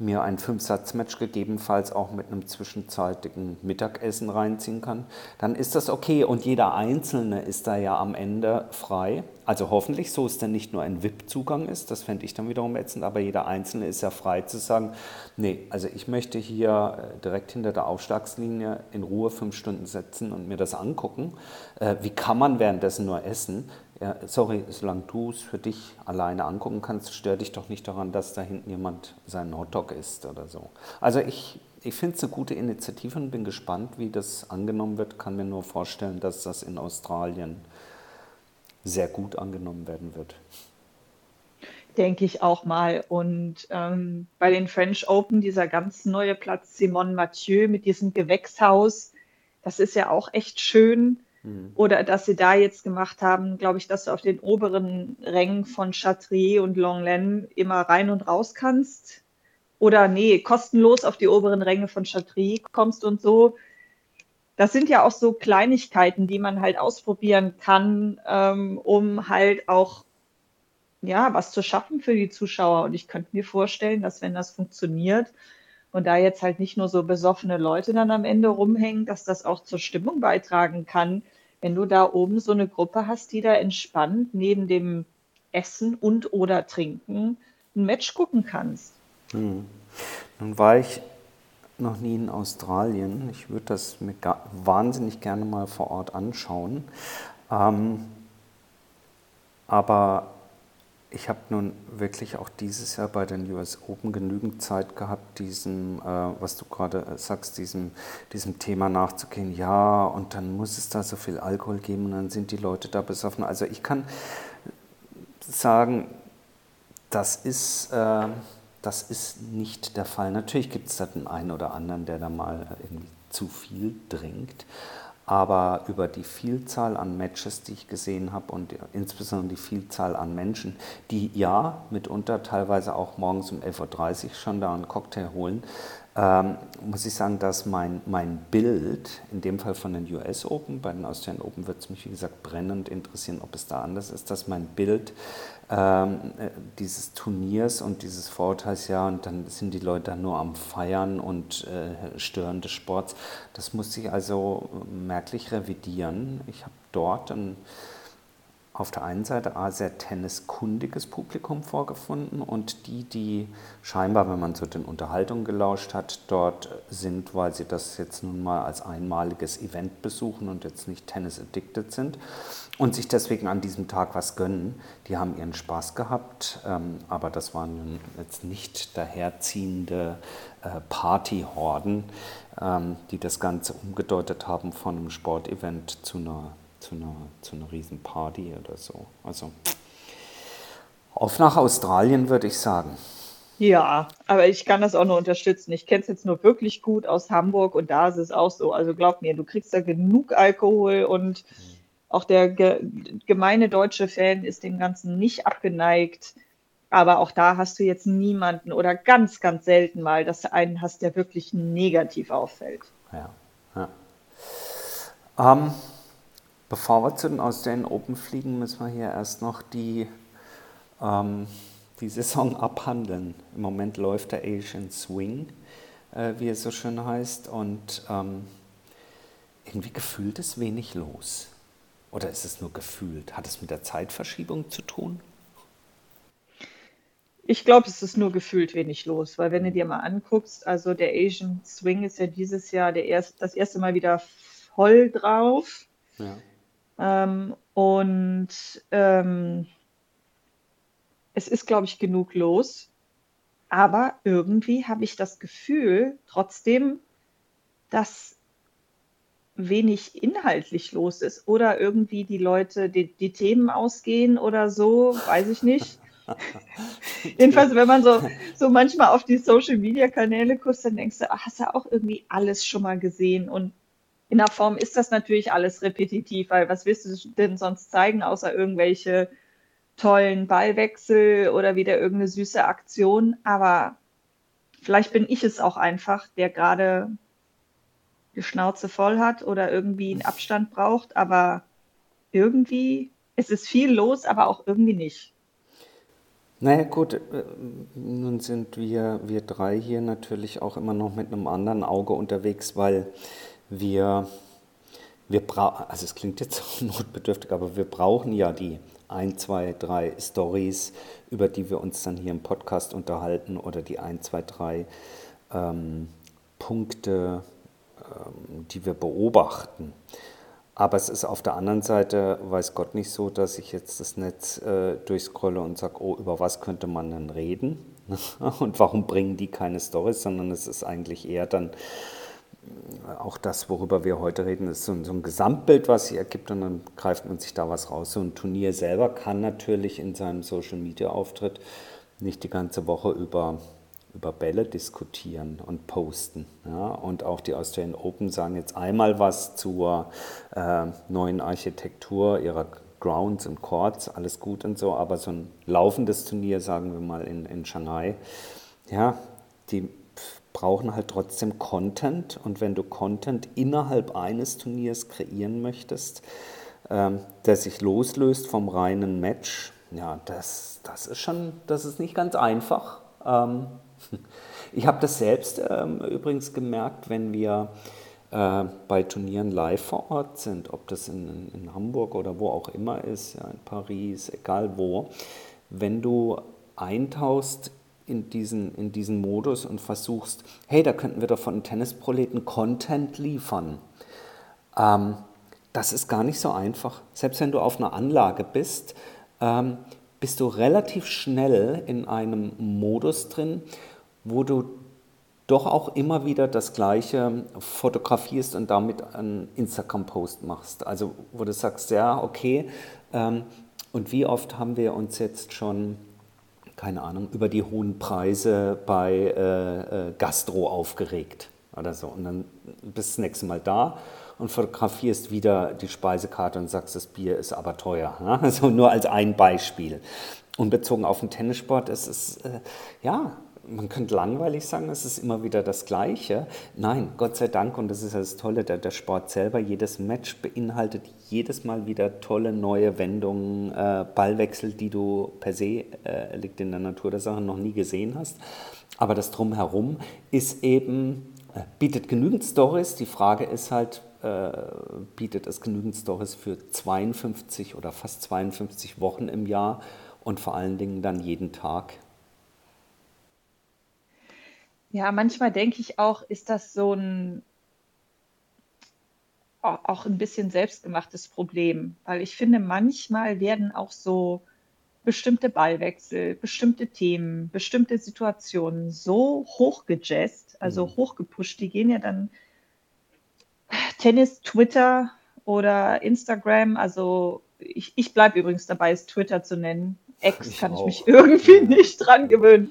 mir ein Fünf-Satz-Match gegebenenfalls auch mit einem zwischenzeitigen Mittagessen reinziehen kann, dann ist das okay. Und jeder Einzelne ist da ja am Ende frei. Also hoffentlich, so es dann nicht nur ein VIP-Zugang ist, das fände ich dann wiederum ätzend, aber jeder Einzelne ist ja frei zu sagen, nee, also ich möchte hier äh, direkt hinter der Aufschlagslinie in Ruhe fünf Stunden sitzen und mir das angucken. Äh, wie kann man währenddessen nur essen? Ja, sorry, solange du es für dich alleine angucken kannst, stör dich doch nicht daran, dass da hinten jemand seinen Hotdog isst oder so. Also ich, ich finde es eine gute Initiative und bin gespannt, wie das angenommen wird. Kann mir nur vorstellen, dass das in Australien sehr gut angenommen werden wird. Denke ich auch mal. Und ähm, bei den French Open, dieser ganz neue Platz Simone Mathieu mit diesem Gewächshaus, das ist ja auch echt schön. Mhm. Oder dass sie da jetzt gemacht haben, glaube ich, dass du auf den oberen Rängen von Chatrier und Longlen immer rein und raus kannst. Oder nee, kostenlos auf die oberen Ränge von Chatrier kommst und so. Das sind ja auch so Kleinigkeiten, die man halt ausprobieren kann, ähm, um halt auch ja, was zu schaffen für die Zuschauer. Und ich könnte mir vorstellen, dass wenn das funktioniert und da jetzt halt nicht nur so besoffene Leute dann am Ende rumhängen, dass das auch zur Stimmung beitragen kann, wenn du da oben so eine Gruppe hast, die da entspannt neben dem Essen und oder Trinken ein Match gucken kannst. Hm. Nun war ich noch nie in Australien. Ich würde das mir wahnsinnig gerne mal vor Ort anschauen. Ähm, aber ich habe nun wirklich auch dieses Jahr bei den US Open genügend Zeit gehabt, diesem, äh, was du gerade äh, sagst, diesem, diesem Thema nachzugehen. Ja, und dann muss es da so viel Alkohol geben und dann sind die Leute da besoffen. Also ich kann sagen, das ist, äh, das ist nicht der Fall. Natürlich gibt es da den einen oder anderen, der da mal irgendwie zu viel trinkt aber über die Vielzahl an Matches, die ich gesehen habe und insbesondere die Vielzahl an Menschen, die ja mitunter teilweise auch morgens um 11.30 Uhr schon da einen Cocktail holen, ähm, muss ich sagen, dass mein, mein Bild, in dem Fall von den US Open, bei den Australian Open wird es mich wie gesagt brennend interessieren, ob es da anders ist, dass mein Bild ähm, äh, dieses Turniers und dieses Vorurteils, ja, und dann sind die Leute nur am Feiern und äh, Stören des Sports. Das musste ich also merklich revidieren. Ich habe dort ein auf der einen Seite ein sehr tenniskundiges Publikum vorgefunden und die, die scheinbar, wenn man so den Unterhaltungen gelauscht hat, dort sind, weil sie das jetzt nun mal als einmaliges Event besuchen und jetzt nicht tennis-addicted sind und sich deswegen an diesem Tag was gönnen. Die haben ihren Spaß gehabt, ähm, aber das waren jetzt nicht daherziehende äh, Partyhorden, ähm, die das Ganze umgedeutet haben von einem Sportevent zu einer zu einer, zu einer riesen Party oder so. Also auf nach Australien würde ich sagen. Ja, aber ich kann das auch nur unterstützen. Ich kenne es jetzt nur wirklich gut aus Hamburg und da ist es auch so. Also glaub mir, du kriegst da genug Alkohol und auch der ge gemeine deutsche Fan ist dem Ganzen nicht abgeneigt. Aber auch da hast du jetzt niemanden oder ganz, ganz selten mal, dass du einen hast, der wirklich negativ auffällt. Ja, ja. Ähm, Bevor wir zu den Australian Open fliegen, müssen wir hier erst noch die, ähm, die Saison abhandeln. Im Moment läuft der Asian Swing, äh, wie es so schön heißt, und ähm, irgendwie gefühlt ist wenig los. Oder ist es nur gefühlt? Hat es mit der Zeitverschiebung zu tun? Ich glaube, es ist nur gefühlt wenig los, weil wenn du dir mal anguckst, also der Asian Swing ist ja dieses Jahr der erst, das erste Mal wieder voll drauf. Ja. Ähm, und ähm, es ist, glaube ich, genug los. Aber irgendwie habe ich das Gefühl trotzdem, dass wenig inhaltlich los ist oder irgendwie die Leute die, die Themen ausgehen oder so, weiß ich nicht. Jedenfalls, wenn man so, so manchmal auf die Social Media Kanäle guckt, dann denkst du, ach, hast du auch irgendwie alles schon mal gesehen und in der Form ist das natürlich alles repetitiv, weil was willst du denn sonst zeigen, außer irgendwelche tollen Ballwechsel oder wieder irgendeine süße Aktion. Aber vielleicht bin ich es auch einfach, der gerade die Schnauze voll hat oder irgendwie einen Abstand braucht. Aber irgendwie, es ist viel los, aber auch irgendwie nicht. Naja gut, äh, nun sind wir, wir drei hier natürlich auch immer noch mit einem anderen Auge unterwegs, weil wir, wir brauchen, also es klingt jetzt notbedürftig, aber wir brauchen ja die ein, zwei, drei Stories, über die wir uns dann hier im Podcast unterhalten oder die ein, zwei, drei ähm, Punkte, ähm, die wir beobachten. Aber es ist auf der anderen Seite, weiß Gott nicht so, dass ich jetzt das Netz äh, durchscrolle und sage, oh, über was könnte man denn reden? und warum bringen die keine Stories, sondern es ist eigentlich eher dann auch das, worüber wir heute reden, ist so ein, so ein, Gesamtbild, was sich ergibt und dann greift man sich da was raus. So ein Turnier selber kann natürlich in seinem Social-Media-Auftritt nicht die ganze Woche über, über Bälle diskutieren und posten. Ja? Und auch die Australian Open sagen jetzt einmal was zur äh, neuen Architektur ihrer Grounds und Courts, alles gut und so, aber so ein laufendes Turnier, sagen wir mal in, in Shanghai, ja, die brauchen halt trotzdem Content und wenn du Content innerhalb eines Turniers kreieren möchtest, ähm, der sich loslöst vom reinen Match, ja, das, das ist schon, das ist nicht ganz einfach. Ähm, ich habe das selbst ähm, übrigens gemerkt, wenn wir äh, bei Turnieren live vor Ort sind, ob das in, in Hamburg oder wo auch immer ist, ja, in Paris, egal wo, wenn du eintauchst in diesen, in diesen Modus und versuchst, hey, da könnten wir doch von Tennisproleten Content liefern. Ähm, das ist gar nicht so einfach. Selbst wenn du auf einer Anlage bist, ähm, bist du relativ schnell in einem Modus drin, wo du doch auch immer wieder das Gleiche fotografierst und damit einen Instagram-Post machst. Also wo du sagst, ja, okay, ähm, und wie oft haben wir uns jetzt schon keine Ahnung, über die hohen Preise bei äh, äh, Gastro aufgeregt oder so. Und dann bist du das nächste Mal da und fotografierst wieder die Speisekarte und sagst, das Bier ist aber teuer. Ne? Also nur als ein Beispiel. Und bezogen auf den Tennissport ist es, äh, ja, man könnte langweilig sagen, es ist immer wieder das Gleiche. Nein, Gott sei Dank, und das ist das Tolle, der, der Sport selber, jedes Match beinhaltet jedes Mal wieder tolle neue Wendungen, äh, Ballwechsel, die du per se, äh, liegt in der Natur der Sache, noch nie gesehen hast. Aber das Drumherum ist eben, äh, bietet genügend Stories. Die Frage ist halt, äh, bietet es genügend Stories für 52 oder fast 52 Wochen im Jahr und vor allen Dingen dann jeden Tag. Ja, manchmal denke ich auch, ist das so ein auch ein bisschen selbstgemachtes Problem, weil ich finde, manchmal werden auch so bestimmte Ballwechsel, bestimmte Themen, bestimmte Situationen so hochgejazzt, also mhm. hochgepusht, die gehen ja dann Tennis, Twitter oder Instagram, also ich, ich bleibe übrigens dabei, es Twitter zu nennen. X ich kann auch. ich mich irgendwie nicht dran gewöhnen.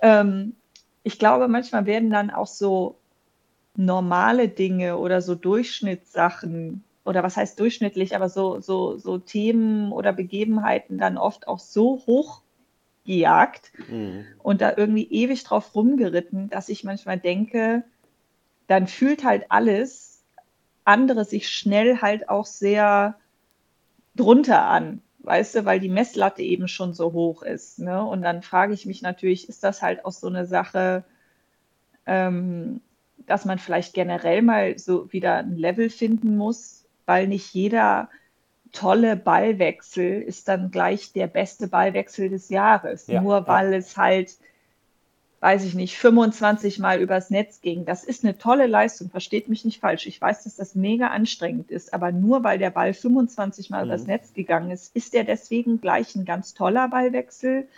Ähm, ich glaube, manchmal werden dann auch so normale Dinge oder so Durchschnittssachen oder was heißt durchschnittlich, aber so, so, so Themen oder Begebenheiten dann oft auch so hoch gejagt mhm. und da irgendwie ewig drauf rumgeritten, dass ich manchmal denke, dann fühlt halt alles andere sich schnell halt auch sehr drunter an, weißt du, weil die Messlatte eben schon so hoch ist. Ne? Und dann frage ich mich natürlich, ist das halt auch so eine Sache, ähm, dass man vielleicht generell mal so wieder ein Level finden muss, weil nicht jeder tolle Ballwechsel ist dann gleich der beste Ballwechsel des Jahres, ja, nur weil ja. es halt, weiß ich nicht, 25 Mal übers Netz ging. Das ist eine tolle Leistung, versteht mich nicht falsch. Ich weiß, dass das mega anstrengend ist, aber nur weil der Ball 25 Mal mhm. übers Netz gegangen ist, ist der deswegen gleich ein ganz toller Ballwechsel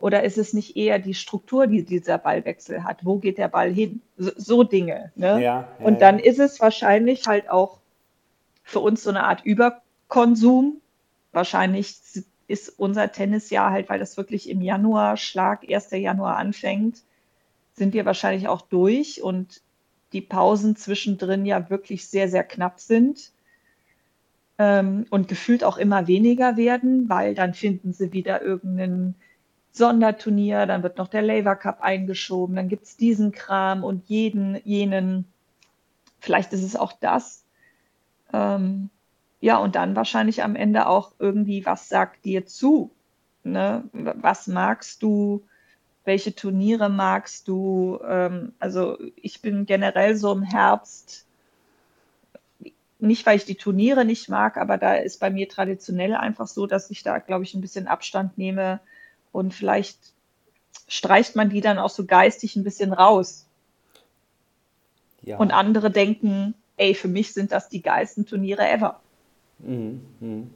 oder ist es nicht eher die Struktur, die dieser Ballwechsel hat? Wo geht der Ball hin? So, so Dinge. Ne? Ja, ja, und dann ja. ist es wahrscheinlich halt auch für uns so eine Art Überkonsum. Wahrscheinlich ist unser Tennisjahr halt, weil das wirklich im Januar, Schlag 1. Januar anfängt, sind wir wahrscheinlich auch durch und die Pausen zwischendrin ja wirklich sehr, sehr knapp sind ähm, und gefühlt auch immer weniger werden, weil dann finden sie wieder irgendeinen Sonderturnier, dann wird noch der Labour Cup eingeschoben, dann gibt es diesen Kram und jeden, jenen. Vielleicht ist es auch das. Ähm, ja, und dann wahrscheinlich am Ende auch irgendwie, was sagt dir zu? Ne? Was magst du? Welche Turniere magst du? Ähm, also ich bin generell so im Herbst, nicht weil ich die Turniere nicht mag, aber da ist bei mir traditionell einfach so, dass ich da, glaube ich, ein bisschen Abstand nehme und vielleicht streicht man die dann auch so geistig ein bisschen raus. Ja. Und andere denken, ey, für mich sind das die geilsten Turniere ever. Mhm, mhm.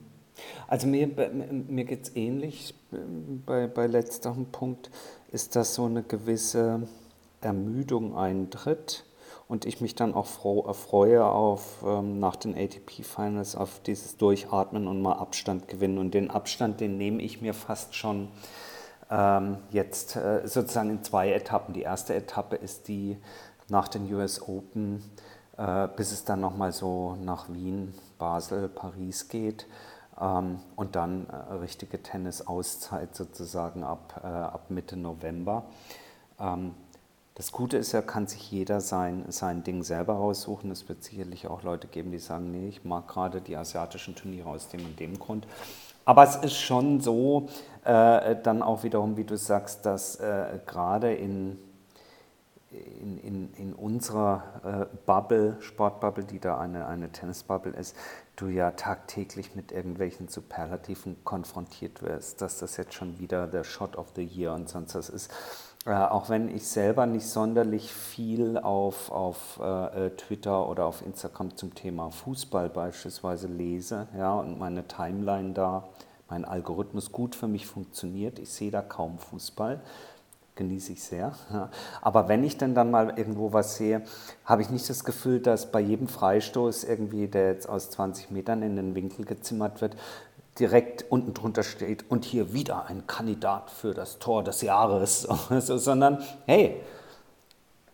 Also mir, mir geht es ähnlich. Bei, bei letzterem Punkt ist, dass so eine gewisse Ermüdung eintritt und ich mich dann auch froh, erfreue auf ähm, nach den ATP Finals auf dieses Durchatmen und mal Abstand gewinnen. Und den Abstand, den nehme ich mir fast schon ähm, jetzt äh, sozusagen in zwei Etappen. Die erste Etappe ist die nach den US Open, äh, bis es dann nochmal so nach Wien, Basel, Paris geht. Ähm, und dann äh, richtige Tennis-Auszeit sozusagen ab, äh, ab Mitte November. Das Gute ist ja, kann sich jeder sein, sein Ding selber raussuchen. Es wird sicherlich auch Leute geben, die sagen, nee, ich mag gerade die asiatischen Turniere aus dem und dem Grund. Aber es ist schon so, äh, dann auch wiederum, wie du sagst, dass äh, gerade in, in, in, in unserer äh, Bubble, Sportbubble, die da eine, eine Tennisbubble ist, du ja tagtäglich mit irgendwelchen Superlativen konfrontiert wirst, dass das jetzt schon wieder der Shot of the Year und sonst was ist. Äh, auch wenn ich selber nicht sonderlich viel auf, auf äh, Twitter oder auf Instagram zum Thema Fußball beispielsweise lese ja, und meine Timeline da, mein Algorithmus gut für mich funktioniert, ich sehe da kaum Fußball, genieße ich sehr. Aber wenn ich dann, dann mal irgendwo was sehe, habe ich nicht das Gefühl, dass bei jedem Freistoß irgendwie, der jetzt aus 20 Metern in den Winkel gezimmert wird, direkt unten drunter steht und hier wieder ein Kandidat für das Tor des Jahres, sondern hey,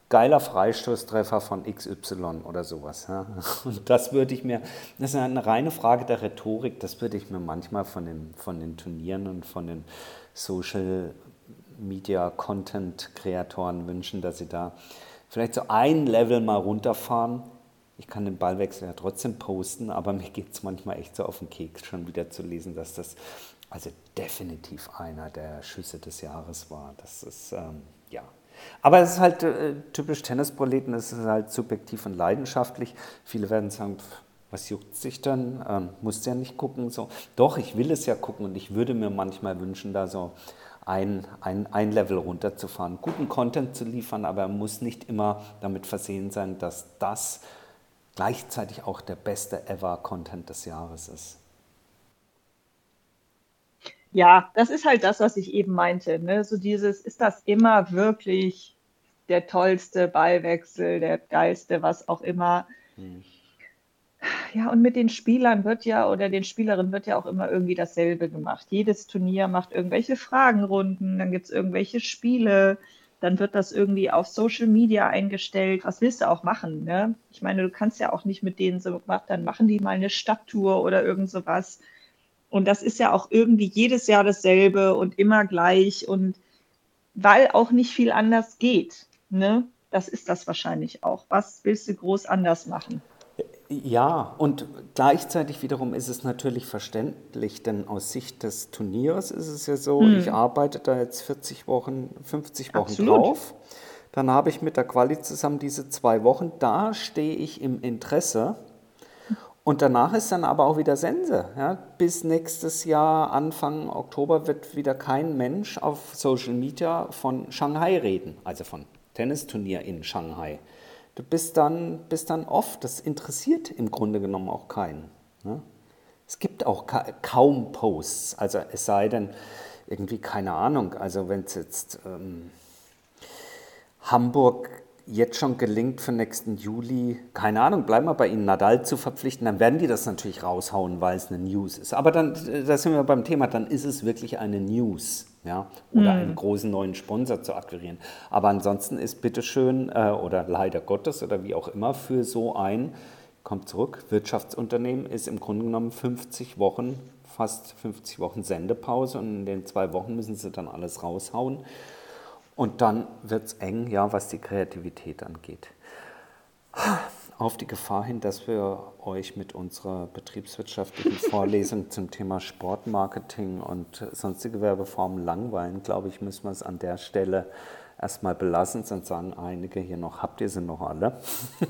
geiler Freistoßtreffer von XY oder sowas. Ja. Und das würde ich mir, das ist eine reine Frage der Rhetorik, das würde ich mir manchmal von den, von den Turnieren und von den Social Media Content Kreatoren wünschen, dass sie da vielleicht so ein Level mal runterfahren ich kann den Ballwechsel ja trotzdem posten, aber mir geht es manchmal echt so auf den Keks, schon wieder zu lesen, dass das also definitiv einer der Schüsse des Jahres war. Das ist, ähm, ja, Aber es ist halt äh, typisch Tennisproleten, es ist halt subjektiv und leidenschaftlich. Viele werden sagen, pff, was juckt sich dann? Ähm, musst ja nicht gucken. So. Doch, ich will es ja gucken und ich würde mir manchmal wünschen, da so ein, ein, ein Level runterzufahren, guten Content zu liefern, aber er muss nicht immer damit versehen sein, dass das gleichzeitig auch der beste ever Content des Jahres ist. Ja, das ist halt das, was ich eben meinte. Ne? So dieses, ist das immer wirklich der tollste Ballwechsel, der geilste, was auch immer. Hm. Ja, und mit den Spielern wird ja oder den Spielerinnen wird ja auch immer irgendwie dasselbe gemacht. Jedes Turnier macht irgendwelche Fragenrunden, dann gibt es irgendwelche Spiele, dann wird das irgendwie auf Social Media eingestellt. Was willst du auch machen? Ne? Ich meine, du kannst ja auch nicht mit denen so, dann machen die mal eine Stadttour oder irgend sowas. Und das ist ja auch irgendwie jedes Jahr dasselbe und immer gleich und weil auch nicht viel anders geht. Ne? Das ist das wahrscheinlich auch. Was willst du groß anders machen? Ja, und gleichzeitig wiederum ist es natürlich verständlich, denn aus Sicht des Turniers ist es ja so, hm. ich arbeite da jetzt 40 Wochen, 50 Wochen Absolut. drauf. Dann habe ich mit der Quali zusammen diese zwei Wochen. Da stehe ich im Interesse und danach ist dann aber auch wieder Sense. Ja? Bis nächstes Jahr, Anfang Oktober, wird wieder kein Mensch auf Social Media von Shanghai reden, also von Tennisturnier in Shanghai. Du bist dann, bist dann oft, das interessiert im Grunde genommen auch keinen. Ne? Es gibt auch ka kaum Posts, also es sei denn, irgendwie keine Ahnung, also wenn es jetzt ähm, Hamburg jetzt schon gelingt für nächsten Juli, keine Ahnung, bleiben wir bei Ihnen, Nadal zu verpflichten, dann werden die das natürlich raushauen, weil es eine News ist. Aber dann, da sind wir beim Thema, dann ist es wirklich eine News. Ja, oder mhm. einen großen neuen Sponsor zu akquirieren. Aber ansonsten ist bitteschön äh, oder leider Gottes oder wie auch immer für so ein, kommt zurück, Wirtschaftsunternehmen ist im Grunde genommen 50 Wochen, fast 50 Wochen Sendepause und in den zwei Wochen müssen sie dann alles raushauen. Und dann wird es eng, ja, was die Kreativität angeht. Auf die Gefahr hin, dass wir euch mit unserer betriebswirtschaftlichen Vorlesung zum Thema Sportmarketing und sonstige Werbeformen langweilen, glaube ich, müssen wir es an der Stelle erstmal belassen, sonst sagen einige hier noch, habt ihr sie noch alle?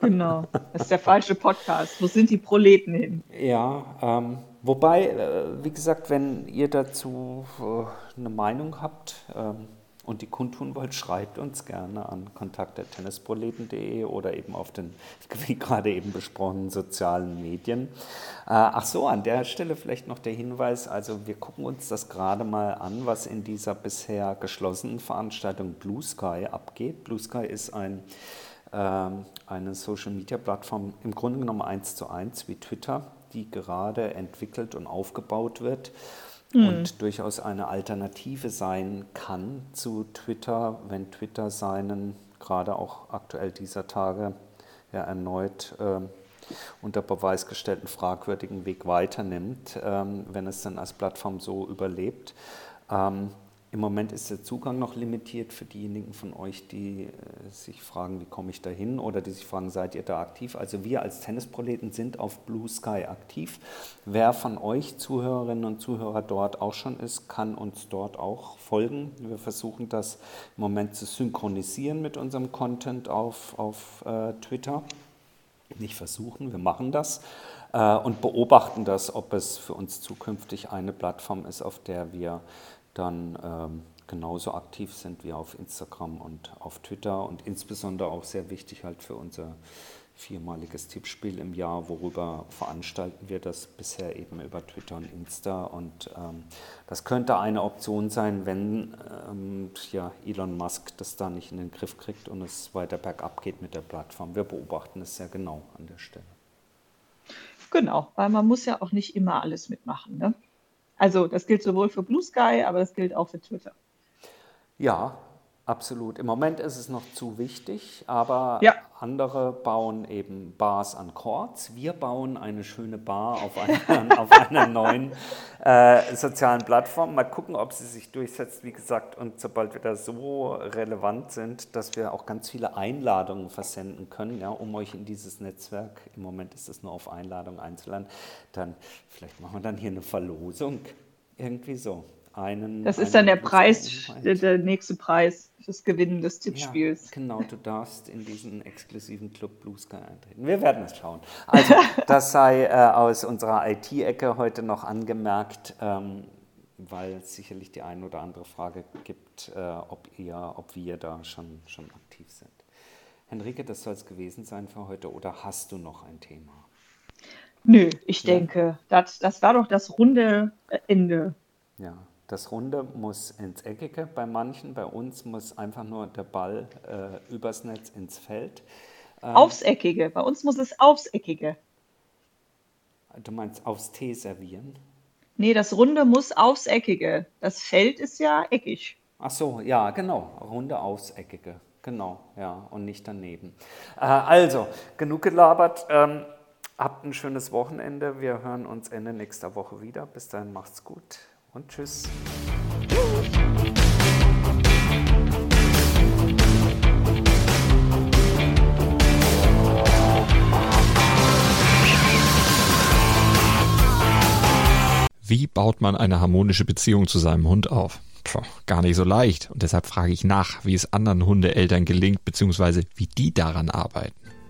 Genau, das ist der falsche Podcast. Wo sind die Proleten hin? Ja, ähm, wobei, äh, wie gesagt, wenn ihr dazu äh, eine Meinung habt, ähm, und die kundtun wollt, schreibt uns gerne an kontakt.tennisproleten.de oder eben auf den, wie gerade eben besprochenen, sozialen Medien. Äh, ach so, an der Stelle vielleicht noch der Hinweis, also wir gucken uns das gerade mal an, was in dieser bisher geschlossenen Veranstaltung Blue Sky abgeht. Blue Sky ist ein, äh, eine Social-Media-Plattform, im Grunde genommen eins zu eins wie Twitter, die gerade entwickelt und aufgebaut wird mhm. und durchaus eine Alternative sein kann zu Twitter, wenn Twitter seinen gerade auch aktuell dieser Tage ja erneut äh, unter Beweis gestellten fragwürdigen Weg weiternimmt, ähm, wenn es dann als Plattform so überlebt. Ähm, im Moment ist der Zugang noch limitiert für diejenigen von euch, die äh, sich fragen, wie komme ich da hin oder die sich fragen, seid ihr da aktiv? Also wir als Tennisproleten sind auf Blue Sky aktiv. Wer von euch Zuhörerinnen und Zuhörer dort auch schon ist, kann uns dort auch folgen. Wir versuchen das im Moment zu synchronisieren mit unserem Content auf, auf äh, Twitter. Nicht versuchen, wir machen das äh, und beobachten das, ob es für uns zukünftig eine Plattform ist, auf der wir dann ähm, genauso aktiv sind wie auf Instagram und auf Twitter und insbesondere auch sehr wichtig halt für unser viermaliges Tippspiel im Jahr, worüber veranstalten wir das bisher eben über Twitter und Insta und ähm, das könnte eine Option sein, wenn ähm, ja, Elon Musk das da nicht in den Griff kriegt und es weiter bergab geht mit der Plattform. Wir beobachten es sehr genau an der Stelle. Genau, weil man muss ja auch nicht immer alles mitmachen. Ne? Also das gilt sowohl für Blue Sky, aber das gilt auch für Twitter. Ja, absolut. Im Moment ist es noch zu wichtig, aber ja. andere bauen eben Bars an Chords. Wir bauen eine schöne Bar auf einer, auf einer neuen äh, sozialen Plattform. Mal gucken, ob sie sich durchsetzt, wie gesagt, und sobald wir da so relevant sind, dass wir auch ganz viele Einladungen versenden können, ja, um euch in dieses Netzwerk, im Moment ist es nur auf Einladung einzuladen, dann vielleicht machen wir dann hier eine Verlosung. Irgendwie so. Einen. Das ist dann der Preis, der, der, nächste Preis fürs Gewinnen des Tippspiels. Ja, genau, du darfst in diesen exklusiven Club Blue Sky eintreten. Wir werden es schauen. Also, das sei äh, aus unserer IT-Ecke heute noch angemerkt. Ähm, weil es sicherlich die eine oder andere Frage gibt, äh, ob, ihr, ob wir da schon, schon aktiv sind. Henrike, das soll es gewesen sein für heute oder hast du noch ein Thema? Nö, ich ja. denke, das, das war doch das runde Ende. Ja, das Runde muss ins Eckige bei manchen, bei uns muss einfach nur der Ball äh, übers Netz ins Feld. Ähm, aufs Eckige, bei uns muss es aufs Eckige. Du meinst aufs Tee servieren? Nee, das Runde muss aufs Eckige. Das Feld ist ja eckig. Ach so, ja, genau. Runde aufs Eckige. Genau, ja, und nicht daneben. Äh, also, genug gelabert. Ähm, habt ein schönes Wochenende. Wir hören uns Ende nächster Woche wieder. Bis dahin macht's gut und tschüss. Wie baut man eine harmonische Beziehung zu seinem Hund auf? Puh, gar nicht so leicht. Und deshalb frage ich nach, wie es anderen Hundeeltern gelingt, beziehungsweise wie die daran arbeiten.